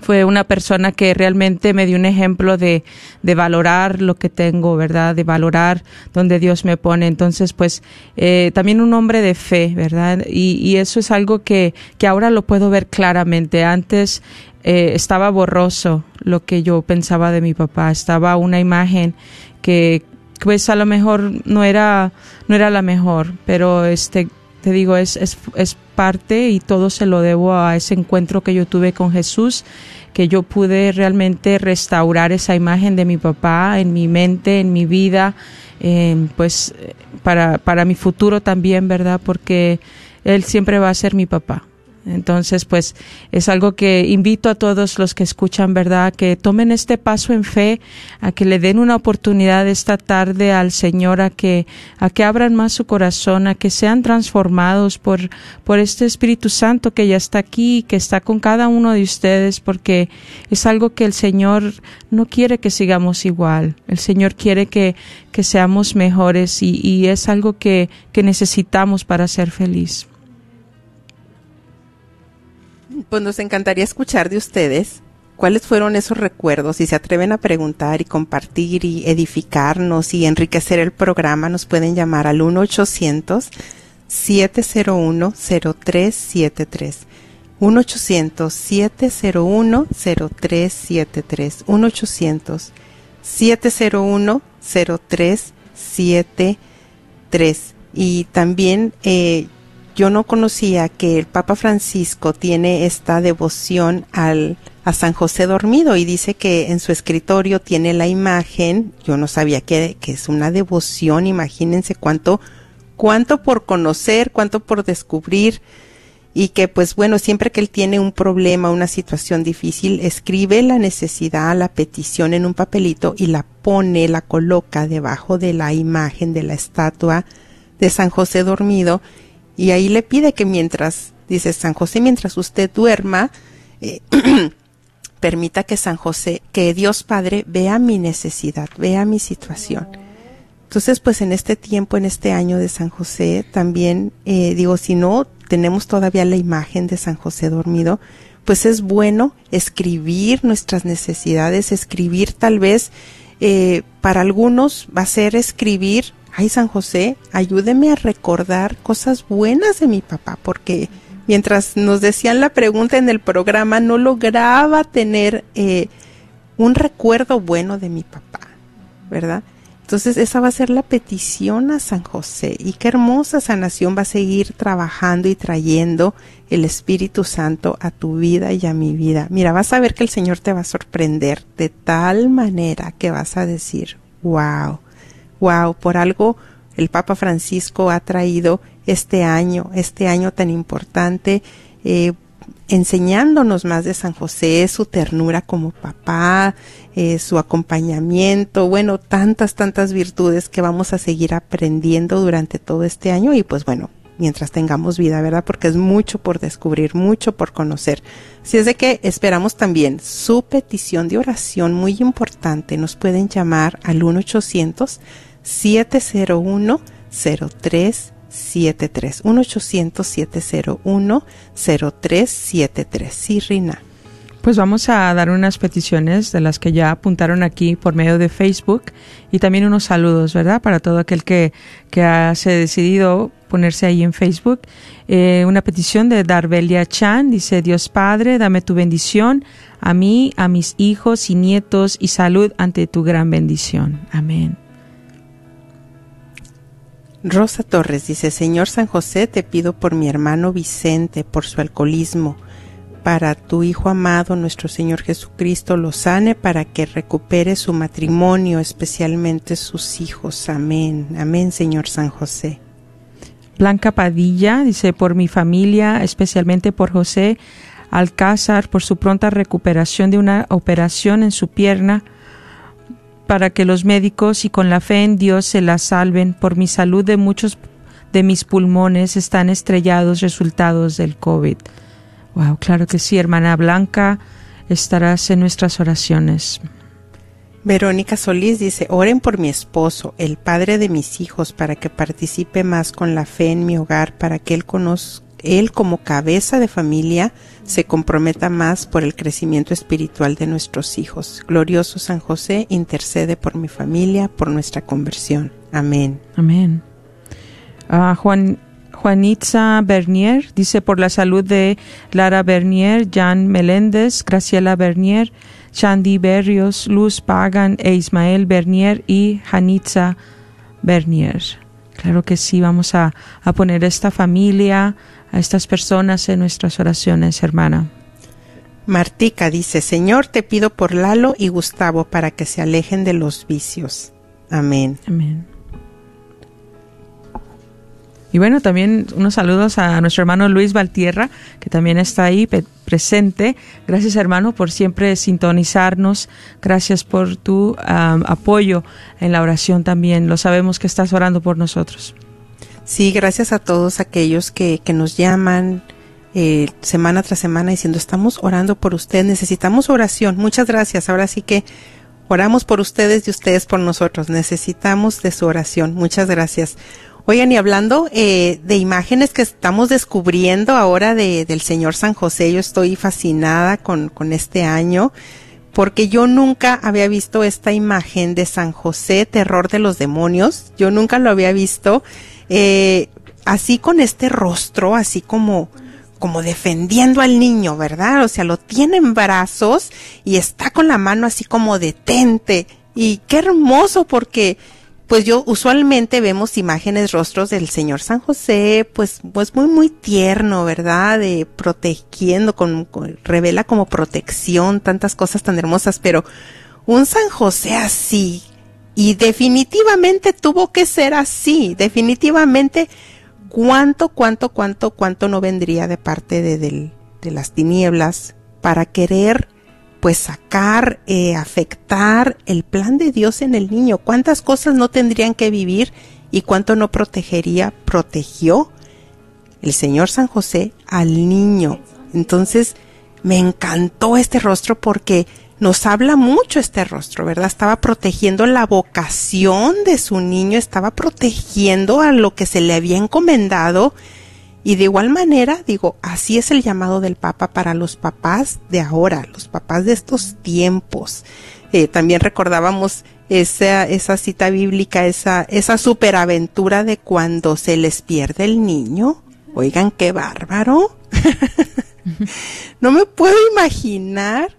Speaker 2: fue una persona que realmente me dio un ejemplo de, de valorar lo que tengo, ¿verdad? De valorar donde Dios me pone. Entonces, pues, eh, también un hombre de fe, ¿verdad? Y, y eso es algo que, que ahora lo puedo ver claramente. Antes eh, estaba borroso lo que yo pensaba de mi papá. Estaba una imagen que, pues, a lo mejor no era, no era la mejor, pero este, te digo, es, es, es parte y todo se lo debo a ese encuentro que yo tuve con Jesús, que yo pude realmente restaurar esa imagen de mi papá en mi mente, en mi vida, eh, pues para, para mi futuro también, ¿verdad? Porque él siempre va a ser mi papá. Entonces, pues es algo que invito a todos los que escuchan, ¿verdad? Que tomen este paso en fe, a que le den una oportunidad esta tarde al Señor, a que, a que abran más su corazón, a que sean transformados por, por este Espíritu Santo que ya está aquí, que está con cada uno de ustedes, porque es algo que el Señor no quiere que sigamos igual. El Señor quiere que, que seamos mejores y, y es algo que, que necesitamos para ser feliz
Speaker 1: pues nos encantaría escuchar de ustedes cuáles fueron esos recuerdos. Si se atreven a preguntar y compartir y edificarnos y enriquecer el programa, nos pueden llamar al 1-800-701-0373. 1-800-701-0373. 1-800-701-0373. Y también eh, yo no conocía que el Papa Francisco tiene esta devoción al, a San José dormido y dice que en su escritorio tiene la imagen, yo no sabía que, que es una devoción, imagínense cuánto, cuánto por conocer, cuánto por descubrir y que pues bueno, siempre que él tiene un problema, una situación difícil, escribe la necesidad, la petición en un papelito y la pone, la coloca debajo de la imagen de la estatua de San José dormido y ahí le pide que mientras, dice San José, mientras usted duerma, eh, [CLEARS THROAT] permita que San José, que Dios Padre vea mi necesidad, vea mi situación. Entonces, pues en este tiempo, en este año de San José, también eh, digo, si no tenemos todavía la imagen de San José dormido, pues es bueno escribir nuestras necesidades, escribir tal vez, eh, para algunos va a ser escribir, ay San José, ayúdeme a recordar cosas buenas de mi papá, porque mientras nos decían la pregunta en el programa, no lograba tener eh, un recuerdo bueno de mi papá, ¿verdad? Entonces esa va a ser la petición a San José y qué hermosa sanación va a seguir trabajando y trayendo el Espíritu Santo a tu vida y a mi vida. Mira, vas a ver que el Señor te va a sorprender de tal manera que vas a decir, wow, wow, por algo el Papa Francisco ha traído este año, este año tan importante, eh, enseñándonos más de San José, su ternura como papá, eh, su acompañamiento, bueno, tantas, tantas virtudes que vamos a seguir aprendiendo durante todo este año y pues bueno, mientras tengamos vida, ¿verdad? Porque es mucho por descubrir, mucho por conocer. Si es de que esperamos también su petición de oración muy importante. Nos pueden llamar al 1-800-701-03 73 1
Speaker 2: Pues vamos a dar unas peticiones de las que ya apuntaron aquí por medio de Facebook y también unos saludos, ¿verdad? Para todo aquel que, que ha, se ha decidido ponerse ahí en Facebook. Eh, una petición de Darbelia Chan, dice Dios Padre, dame tu bendición a mí, a mis hijos y nietos y salud ante tu gran bendición. Amén.
Speaker 1: Rosa Torres dice, Señor San José, te pido por mi hermano Vicente, por su alcoholismo, para tu Hijo amado, nuestro Señor Jesucristo, lo sane para que recupere su matrimonio, especialmente sus hijos. Amén. Amén, Señor San José.
Speaker 2: Blanca Padilla dice, por mi familia, especialmente por José Alcázar, por su pronta recuperación de una operación en su pierna, para que los médicos y con la fe en Dios se la salven. Por mi salud de muchos de mis pulmones están estrellados resultados del COVID. Wow, claro que sí, hermana Blanca, estarás en nuestras oraciones.
Speaker 1: Verónica Solís dice, oren por mi esposo, el padre de mis hijos, para que participe más con la fe en mi hogar, para que él conozca él como cabeza de familia se comprometa más por el crecimiento espiritual de nuestros hijos. Glorioso San José, intercede por mi familia, por nuestra conversión. Amén.
Speaker 2: Amén. Ah, Juan, Juanitza Bernier dice por la salud de Lara Bernier, Jan Meléndez, Graciela Bernier, Shandy Berrios, Luz Pagan e Ismael Bernier y Janitza Bernier. Claro que sí, vamos a, a poner esta familia, a estas personas en nuestras oraciones, hermana.
Speaker 1: Martica dice, Señor, te pido por Lalo y Gustavo para que se alejen de los vicios. Amén.
Speaker 2: Amén. Y bueno, también unos saludos a nuestro hermano Luis Valtierra, que también está ahí presente. Gracias hermano por siempre sintonizarnos. Gracias por tu apoyo en la oración también. Lo sabemos que estás orando por nosotros.
Speaker 1: Sí, gracias a todos aquellos que, que nos llaman eh, semana tras semana diciendo estamos orando por usted, necesitamos oración. Muchas gracias. Ahora sí que oramos por ustedes y ustedes por nosotros. Necesitamos de su oración. Muchas gracias. Oigan, y hablando eh, de imágenes que estamos descubriendo ahora de, del Señor San José, yo estoy fascinada con, con este año porque yo nunca había visto esta imagen de San José, terror de los demonios. Yo nunca lo había visto eh, así con este rostro, así como, como defendiendo al niño, ¿verdad? O sea, lo tiene en brazos y está con la mano así como detente. Y qué hermoso porque, pues yo usualmente vemos imágenes, rostros del Señor San José, pues, pues muy, muy tierno, ¿verdad? De protegiendo, con, con, revela como protección, tantas cosas tan hermosas, pero un San José así, y definitivamente tuvo que ser así, definitivamente cuánto, cuánto, cuánto, cuánto no vendría de parte de, del- de las tinieblas para querer pues sacar, eh, afectar el plan de Dios en el niño. ¿Cuántas cosas no tendrían que vivir y cuánto no protegería, protegió el Señor San José al niño? Entonces, me encantó este rostro porque nos habla mucho este rostro, ¿verdad? Estaba protegiendo la vocación de su niño, estaba protegiendo a lo que se le había encomendado y de igual manera, digo, así es el llamado del Papa para los papás de ahora, los papás de estos tiempos. Eh, también recordábamos esa, esa cita bíblica, esa, esa superaventura de cuando se les pierde el niño. Oigan, qué bárbaro. [LAUGHS] no me puedo imaginar.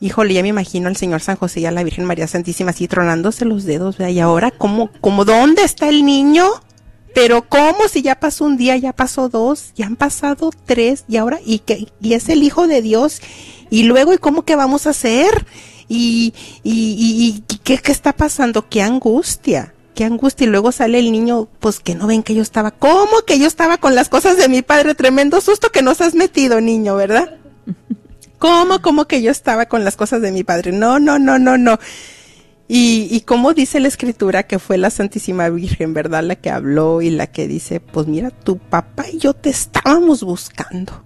Speaker 1: Híjole, ya me imagino al Señor San José y a la Virgen María Santísima así tronándose los dedos, ¿verdad? Y ahora, ¿cómo, cómo, dónde está el niño? Pero ¿cómo si ya pasó un día, ya pasó dos, ya han pasado tres y ahora y que y es el hijo de Dios y luego y cómo que vamos a hacer y y, y, y ¿qué, qué está pasando qué angustia qué angustia y luego sale el niño pues que no ven que yo estaba cómo que yo estaba con las cosas de mi padre tremendo susto que nos has metido niño verdad [LAUGHS] cómo cómo que yo estaba con las cosas de mi padre no no no no no y, y como dice la escritura que fue la Santísima Virgen, ¿verdad? La que habló y la que dice, pues mira, tu papá y yo te estábamos buscando.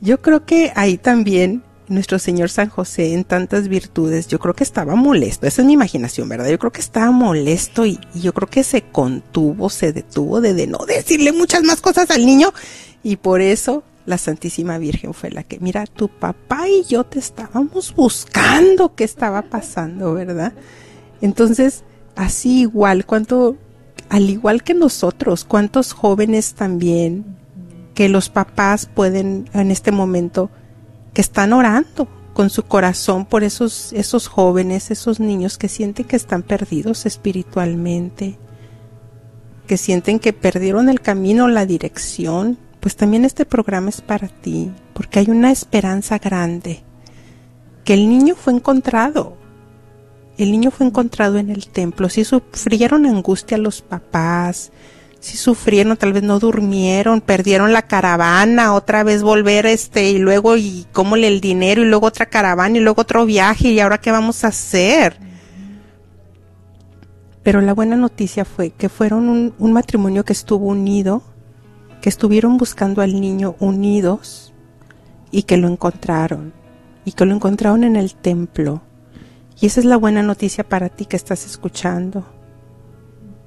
Speaker 1: Yo creo que ahí también nuestro Señor San José en tantas virtudes, yo creo que estaba molesto, esa es mi imaginación, ¿verdad? Yo creo que estaba molesto y, y yo creo que se contuvo, se detuvo de, de no decirle muchas más cosas al niño y por eso la Santísima Virgen fue la que, mira, tu papá y yo te estábamos buscando qué estaba pasando, ¿verdad? Entonces, así igual, cuánto, al igual que nosotros, cuántos jóvenes también que los papás pueden en este momento que están orando con su corazón por esos esos jóvenes, esos niños que sienten que están perdidos espiritualmente, que sienten que perdieron el camino, la dirección, pues también este programa es para ti, porque hay una esperanza grande, que el niño fue encontrado, el niño fue encontrado en el templo, si sufrieron angustia los papás, si sufrieron, tal vez no durmieron, perdieron la caravana, otra vez volver este y luego y cómo el dinero y luego otra caravana y luego otro viaje y ahora qué vamos a hacer. Pero la buena noticia fue que fueron un matrimonio que estuvo unido, que estuvieron buscando al niño unidos y que lo encontraron y que lo encontraron en el templo. Y esa es la buena noticia para ti que estás escuchando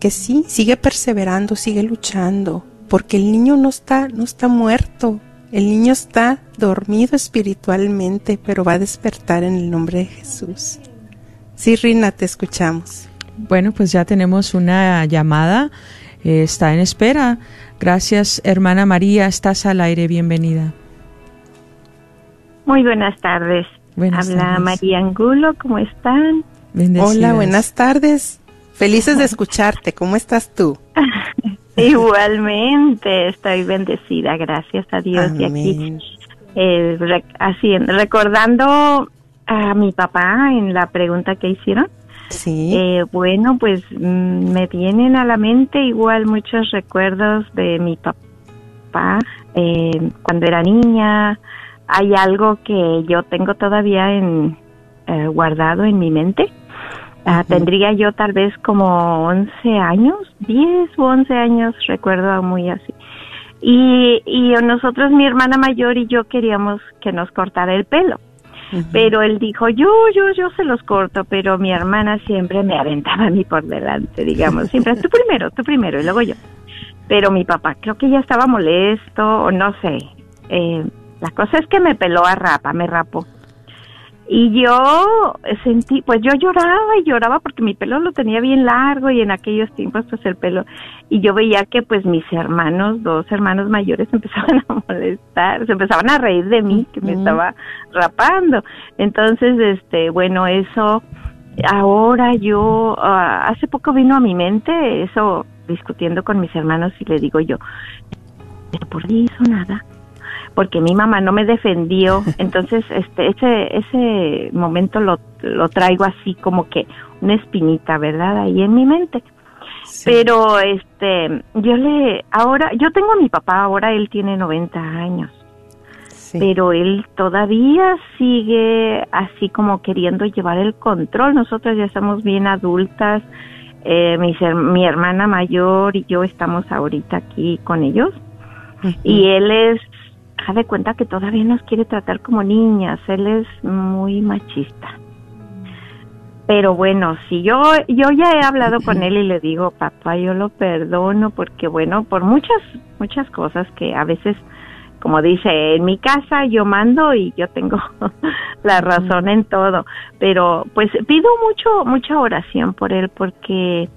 Speaker 1: que sí, sigue perseverando, sigue luchando, porque el niño no está, no está muerto, el niño está dormido espiritualmente, pero va a despertar en el nombre de Jesús. Sí, Rina, te escuchamos.
Speaker 2: Bueno, pues ya tenemos una llamada, eh, está en espera. Gracias, hermana María, estás al aire, bienvenida.
Speaker 4: Muy buenas tardes.
Speaker 2: Buenas
Speaker 4: Habla
Speaker 2: tardes.
Speaker 4: María Angulo, ¿cómo están?
Speaker 2: Bendecidas.
Speaker 1: Hola, buenas tardes. Felices de escucharte. ¿Cómo estás tú? [LAUGHS]
Speaker 4: Igualmente, estoy bendecida, gracias a Dios. Y aquí,
Speaker 1: Amén.
Speaker 4: eh, rec- así, recordando a mi papá en la pregunta que hicieron,
Speaker 1: Sí.
Speaker 4: eh, bueno, pues mm, me vienen a la mente igual muchos recuerdos de mi papá eh, cuando era niña. Hay algo que yo tengo todavía en, eh, guardado en mi mente. Ah. Tendría yo tal vez como 11 años, 10 u 11 años, recuerdo muy así. Y, y nosotros, mi hermana mayor y yo queríamos que nos cortara el pelo. Pero él dijo, yo, yo, yo se los corto, pero mi hermana siempre me aventaba a mí por delante, digamos, siempre, tú primero, tú primero, y luego yo. Pero mi papá creo que ya estaba molesto, o no sé. Eh, la cosa es que me peló a rapa, me rapó. Y yo sentí, pues yo lloraba y lloraba porque mi pelo lo tenía bien largo y en aquellos tiempos pues el pelo, y yo veía que pues mis hermanos, dos hermanos mayores [LAUGHS] empezaban a molestar, se empezaban a reír de mí que me estaba rapando. Entonces, este, bueno, eso ahora yo, ah, hace poco vino a mi mente eso discutiendo con mis hermanos y le digo yo, por qué hizo nada porque mi mamá no me defendió [LAUGHS] entonces este ese ese momento lo, lo traigo así como que una espinita verdad ahí en mi mente Pero este, yo le, ahora, yo tengo a mi papá, ahora él tiene 90 años. Pero él todavía sigue así como queriendo llevar el control. Nosotras ya estamos bien adultas. Eh, mi, mi hermana mayor y yo estamos ahorita aquí con ellos. Y él es, ha de cuenta que todavía nos quiere tratar como niñas. Él es muy machista. Pero bueno, si yo yo ya he hablado con él y le digo, papá, yo lo perdono porque bueno, por muchas muchas cosas que a veces como dice, en mi casa yo mando y yo tengo [LAUGHS] la razón en todo, pero pues pido mucho mucha oración por él porque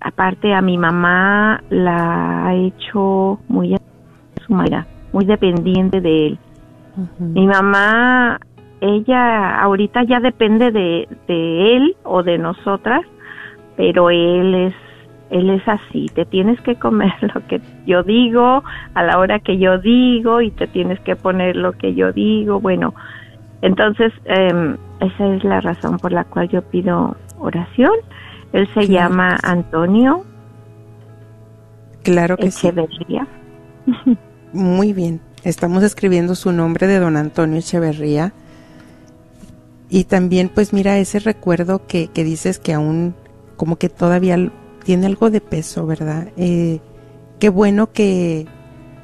Speaker 4: aparte a mi mamá la ha hecho muy su manera, muy dependiente de él. Mi mamá ella ahorita ya depende de, de él o de nosotras, pero él es él es así, te tienes que comer [LAUGHS] lo que yo digo a la hora que yo digo y te tienes que poner lo que yo digo. Bueno, entonces eh, esa es la razón por la cual yo pido oración. Él se llama Antonio.
Speaker 1: Claro que
Speaker 4: Echeverría. [LAUGHS]
Speaker 1: Muy bien, estamos escribiendo su nombre de don Antonio Echeverría y también, pues mira, ese recuerdo que, que dices que aún como que todavía tiene algo de peso, ¿verdad? Eh, qué bueno que,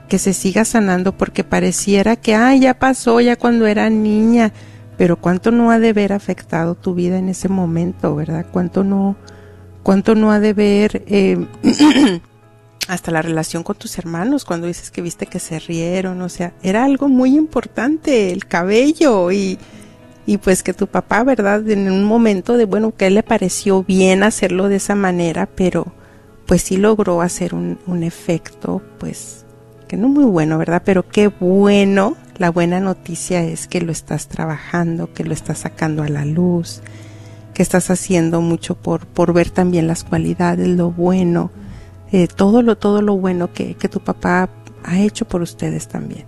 Speaker 1: que se siga sanando porque pareciera que, ah, ya pasó, ya cuando era niña, pero cuánto no ha de haber afectado tu vida en ese momento, ¿verdad? Cuánto no, cuánto no ha de ver eh, [CLEARS THROAT] hasta la relación con tus hermanos cuando dices que viste que se rieron, o sea, era algo muy importante, el cabello y y pues que tu papá, ¿verdad? En un momento de, bueno, que le pareció bien hacerlo de esa manera, pero pues sí logró hacer un, un efecto, pues, que no muy bueno, ¿verdad? Pero qué bueno, la buena noticia es que lo estás trabajando, que lo estás sacando a la luz, que estás haciendo mucho por, por ver también las cualidades, lo bueno, eh, todo lo, todo lo bueno que, que tu papá ha hecho por ustedes también.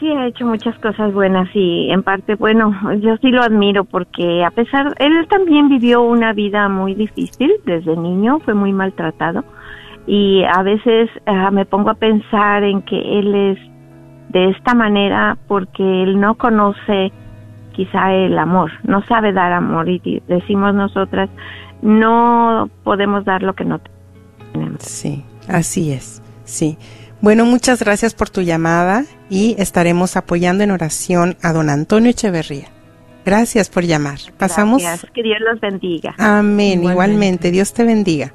Speaker 4: Sí, ha hecho muchas cosas buenas y en parte, bueno, yo sí lo admiro porque a pesar, él también vivió una vida muy difícil desde niño, fue muy maltratado y a veces ah, me pongo a pensar en que él es de esta manera porque él no conoce quizá el amor, no sabe dar amor y decimos nosotras, no podemos dar lo que no tenemos.
Speaker 1: Sí, así es, sí. Bueno, muchas gracias por tu llamada y estaremos apoyando en oración a don Antonio Echeverría. Gracias por llamar. Pasamos.
Speaker 4: Gracias. Que Dios los bendiga.
Speaker 1: Amén. Igualmente. Dios te bendiga.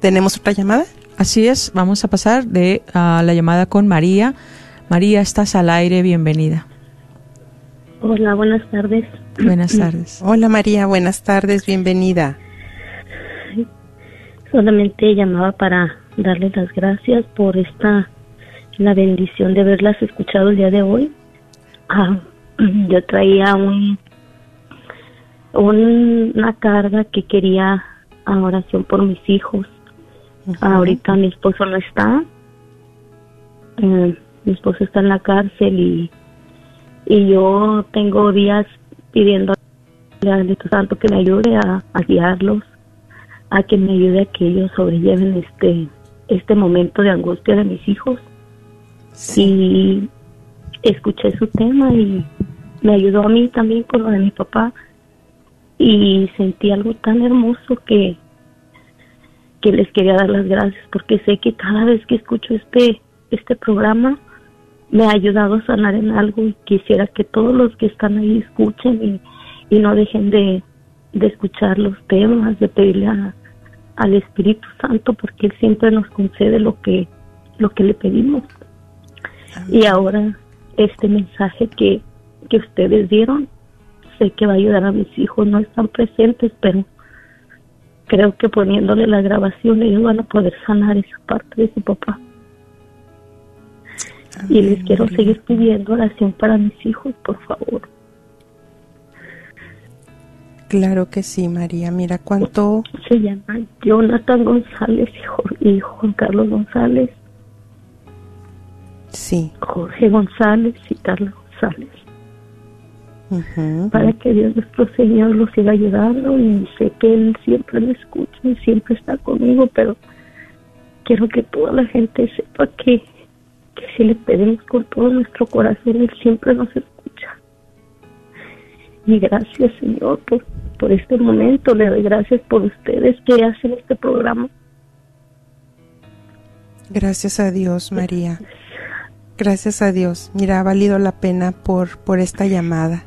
Speaker 1: ¿Tenemos otra llamada?
Speaker 2: Así es. Vamos a pasar de a la llamada con María. María, estás al aire. Bienvenida.
Speaker 5: Hola, buenas tardes.
Speaker 2: Buenas tardes. [CLEARS THROAT]
Speaker 1: Hola María, buenas tardes. Bienvenida.
Speaker 5: Solamente llamaba para darles las gracias por esta la bendición de haberlas escuchado el día de hoy. Ah, [CLEARS THROAT] yo traía un, una carga que quería a oración por mis hijos. Ahorita mi esposo no está. Eh, mi esposo está en la cárcel y, y yo tengo días pidiendo al Espíritu Santo que me ayude a, a guiarlos, a que me ayude a que ellos sobrelleven este este momento de angustia de mis hijos. Y escuché su tema y me ayudó a mí también con lo de mi papá. Y sentí algo tan hermoso que, que les quería dar las gracias porque sé que cada vez que escucho este, este programa me ha ayudado a sanar en algo y quisiera que todos los que están ahí escuchen y, y no dejen de, de escuchar los temas, de pedirle a, al Espíritu Santo porque Él siempre nos concede lo que, lo que le pedimos. Y ahora este mensaje que, que ustedes dieron, sé que va a ayudar a mis hijos, no están presentes, pero creo que poniéndole la grabación ellos van a poder sanar esa parte de su papá. Y les quiero seguir pidiendo oración para mis hijos, por favor.
Speaker 1: Claro que sí, María. Mira cuánto...
Speaker 5: Se llama Jonathan González y Juan Carlos González.
Speaker 1: Sí.
Speaker 5: Jorge González y Carla González. Para que Dios nuestro Señor lo siga ayudando y sé que Él siempre me escucha y siempre está conmigo, pero quiero que toda la gente sepa que, que si le pedimos con todo nuestro corazón, Él siempre nos escucha. Y gracias Señor por, por este momento, le doy gracias por ustedes que hacen este programa.
Speaker 1: Gracias a Dios, María. Gracias a Dios. Mira, ha valido la pena por, por esta llamada.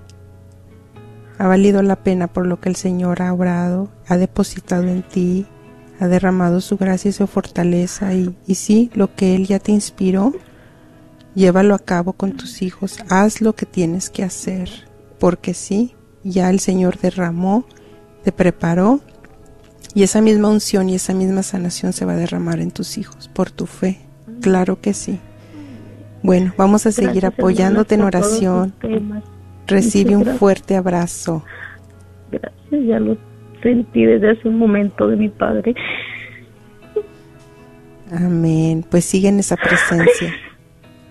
Speaker 1: Ha valido la pena por lo que el Señor ha obrado, ha depositado en ti, ha derramado su gracia y su fortaleza. Y, y sí, lo que Él ya te inspiró, llévalo a cabo con tus hijos. Haz lo que tienes que hacer. Porque sí, ya el Señor derramó, te preparó y esa misma unción y esa misma sanación se va a derramar en tus hijos por tu fe. Claro que sí. Bueno, vamos a seguir
Speaker 5: Gracias,
Speaker 1: apoyándote en oración. Recibe un fuerte abrazo.
Speaker 5: Gracias, ya lo sentí desde hace un momento de mi padre.
Speaker 1: Amén. Pues sigue en esa presencia. [LAUGHS]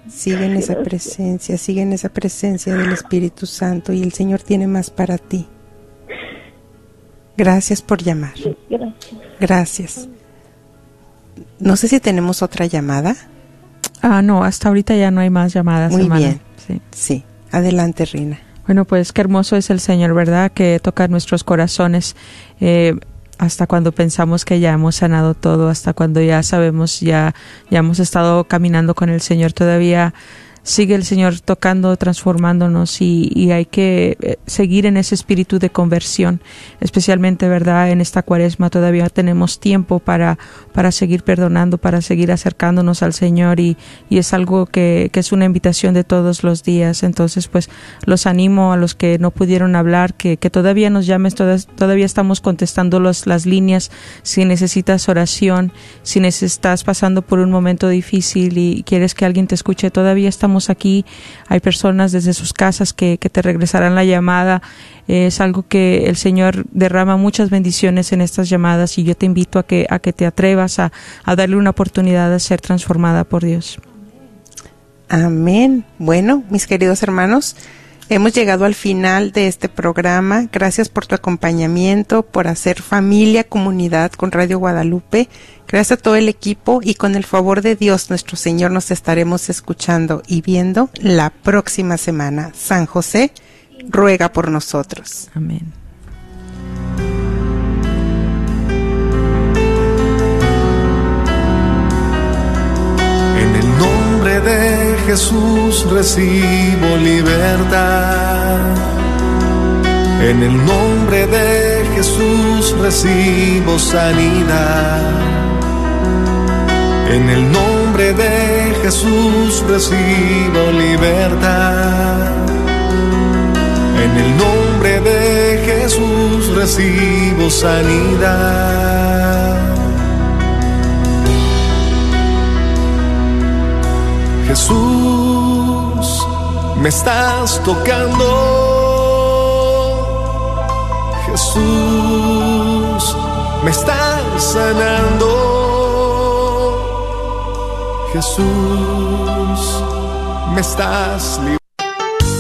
Speaker 1: Sigue en esa presencia, sigue en esa presencia del Espíritu Santo y el Señor tiene más para ti. Gracias por llamar.
Speaker 5: Gracias.
Speaker 1: Gracias. No sé si tenemos otra llamada.
Speaker 2: Ah, no, hasta ahorita ya no hay más llamadas.
Speaker 1: Muy
Speaker 2: hermana.
Speaker 1: bien.
Speaker 2: Sí.
Speaker 1: Sí, adelante, Rina.
Speaker 2: Bueno, pues qué hermoso es el Señor, ¿verdad? Que toca nuestros corazones eh, hasta cuando pensamos que ya hemos sanado todo, hasta cuando ya sabemos, ya, ya hemos estado caminando con el Señor. Todavía sigue el Señor tocando, transformándonos y, y hay que eh, seguir en ese espíritu de conversión, especialmente, ¿verdad? En esta cuaresma todavía tenemos tiempo para, para seguir perdonando, para seguir acercándonos al Señor y, y es algo que, que es una invitación de todos los días. Entonces, pues los animo a los que no pudieron hablar, que, que todavía nos llames, todas, todavía estamos contestando los, las líneas. Si necesitas oración, si estás pasando por un momento difícil y quieres que alguien te escuche, todavía estamos aquí. Hay personas desde sus casas que, que te regresarán la llamada. Es algo que el Señor derrama muchas bendiciones en estas llamadas y yo te invito a que, a que te atrevas a, a darle una oportunidad de ser transformada por Dios.
Speaker 1: Amén. Bueno, mis queridos hermanos, hemos llegado al final de este programa. Gracias por tu acompañamiento, por hacer familia, comunidad con Radio Guadalupe. Gracias a todo el equipo y con el favor de Dios nuestro Señor nos estaremos escuchando y viendo la próxima semana. San José ruega por nosotros.
Speaker 2: Amén.
Speaker 6: En el nombre de Jesús recibo libertad. En el nombre de Jesús recibo sanidad. En el nombre de Jesús recibo libertad. En el nombre de Jesús recibo sanidad. Jesús, me estás tocando. Jesús, me estás sanando. Jesús, me estás librando.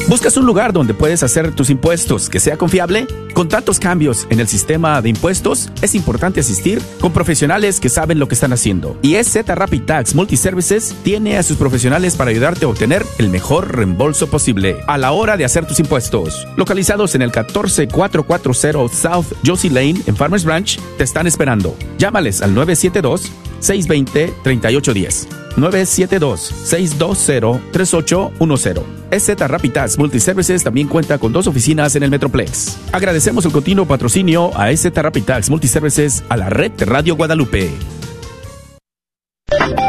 Speaker 7: ¿Buscas un lugar donde puedes hacer tus impuestos que sea confiable? Con tantos cambios en el sistema de impuestos, es importante asistir con profesionales que saben lo que están haciendo. Y EZ Rapid Tax Multiservices tiene a sus profesionales para ayudarte a obtener el mejor reembolso posible a la hora de hacer tus impuestos. Localizados en el 14440 South Josie Lane en Farmers Branch, te están esperando. Llámales al 972 620-3810. 972-620-3810. EZ Rapid Tax Multiservices también cuenta con dos oficinas en el Metroplex. Agradecemos el continuo patrocinio a EZ Rapid Tax Multiservices a la red Radio Guadalupe.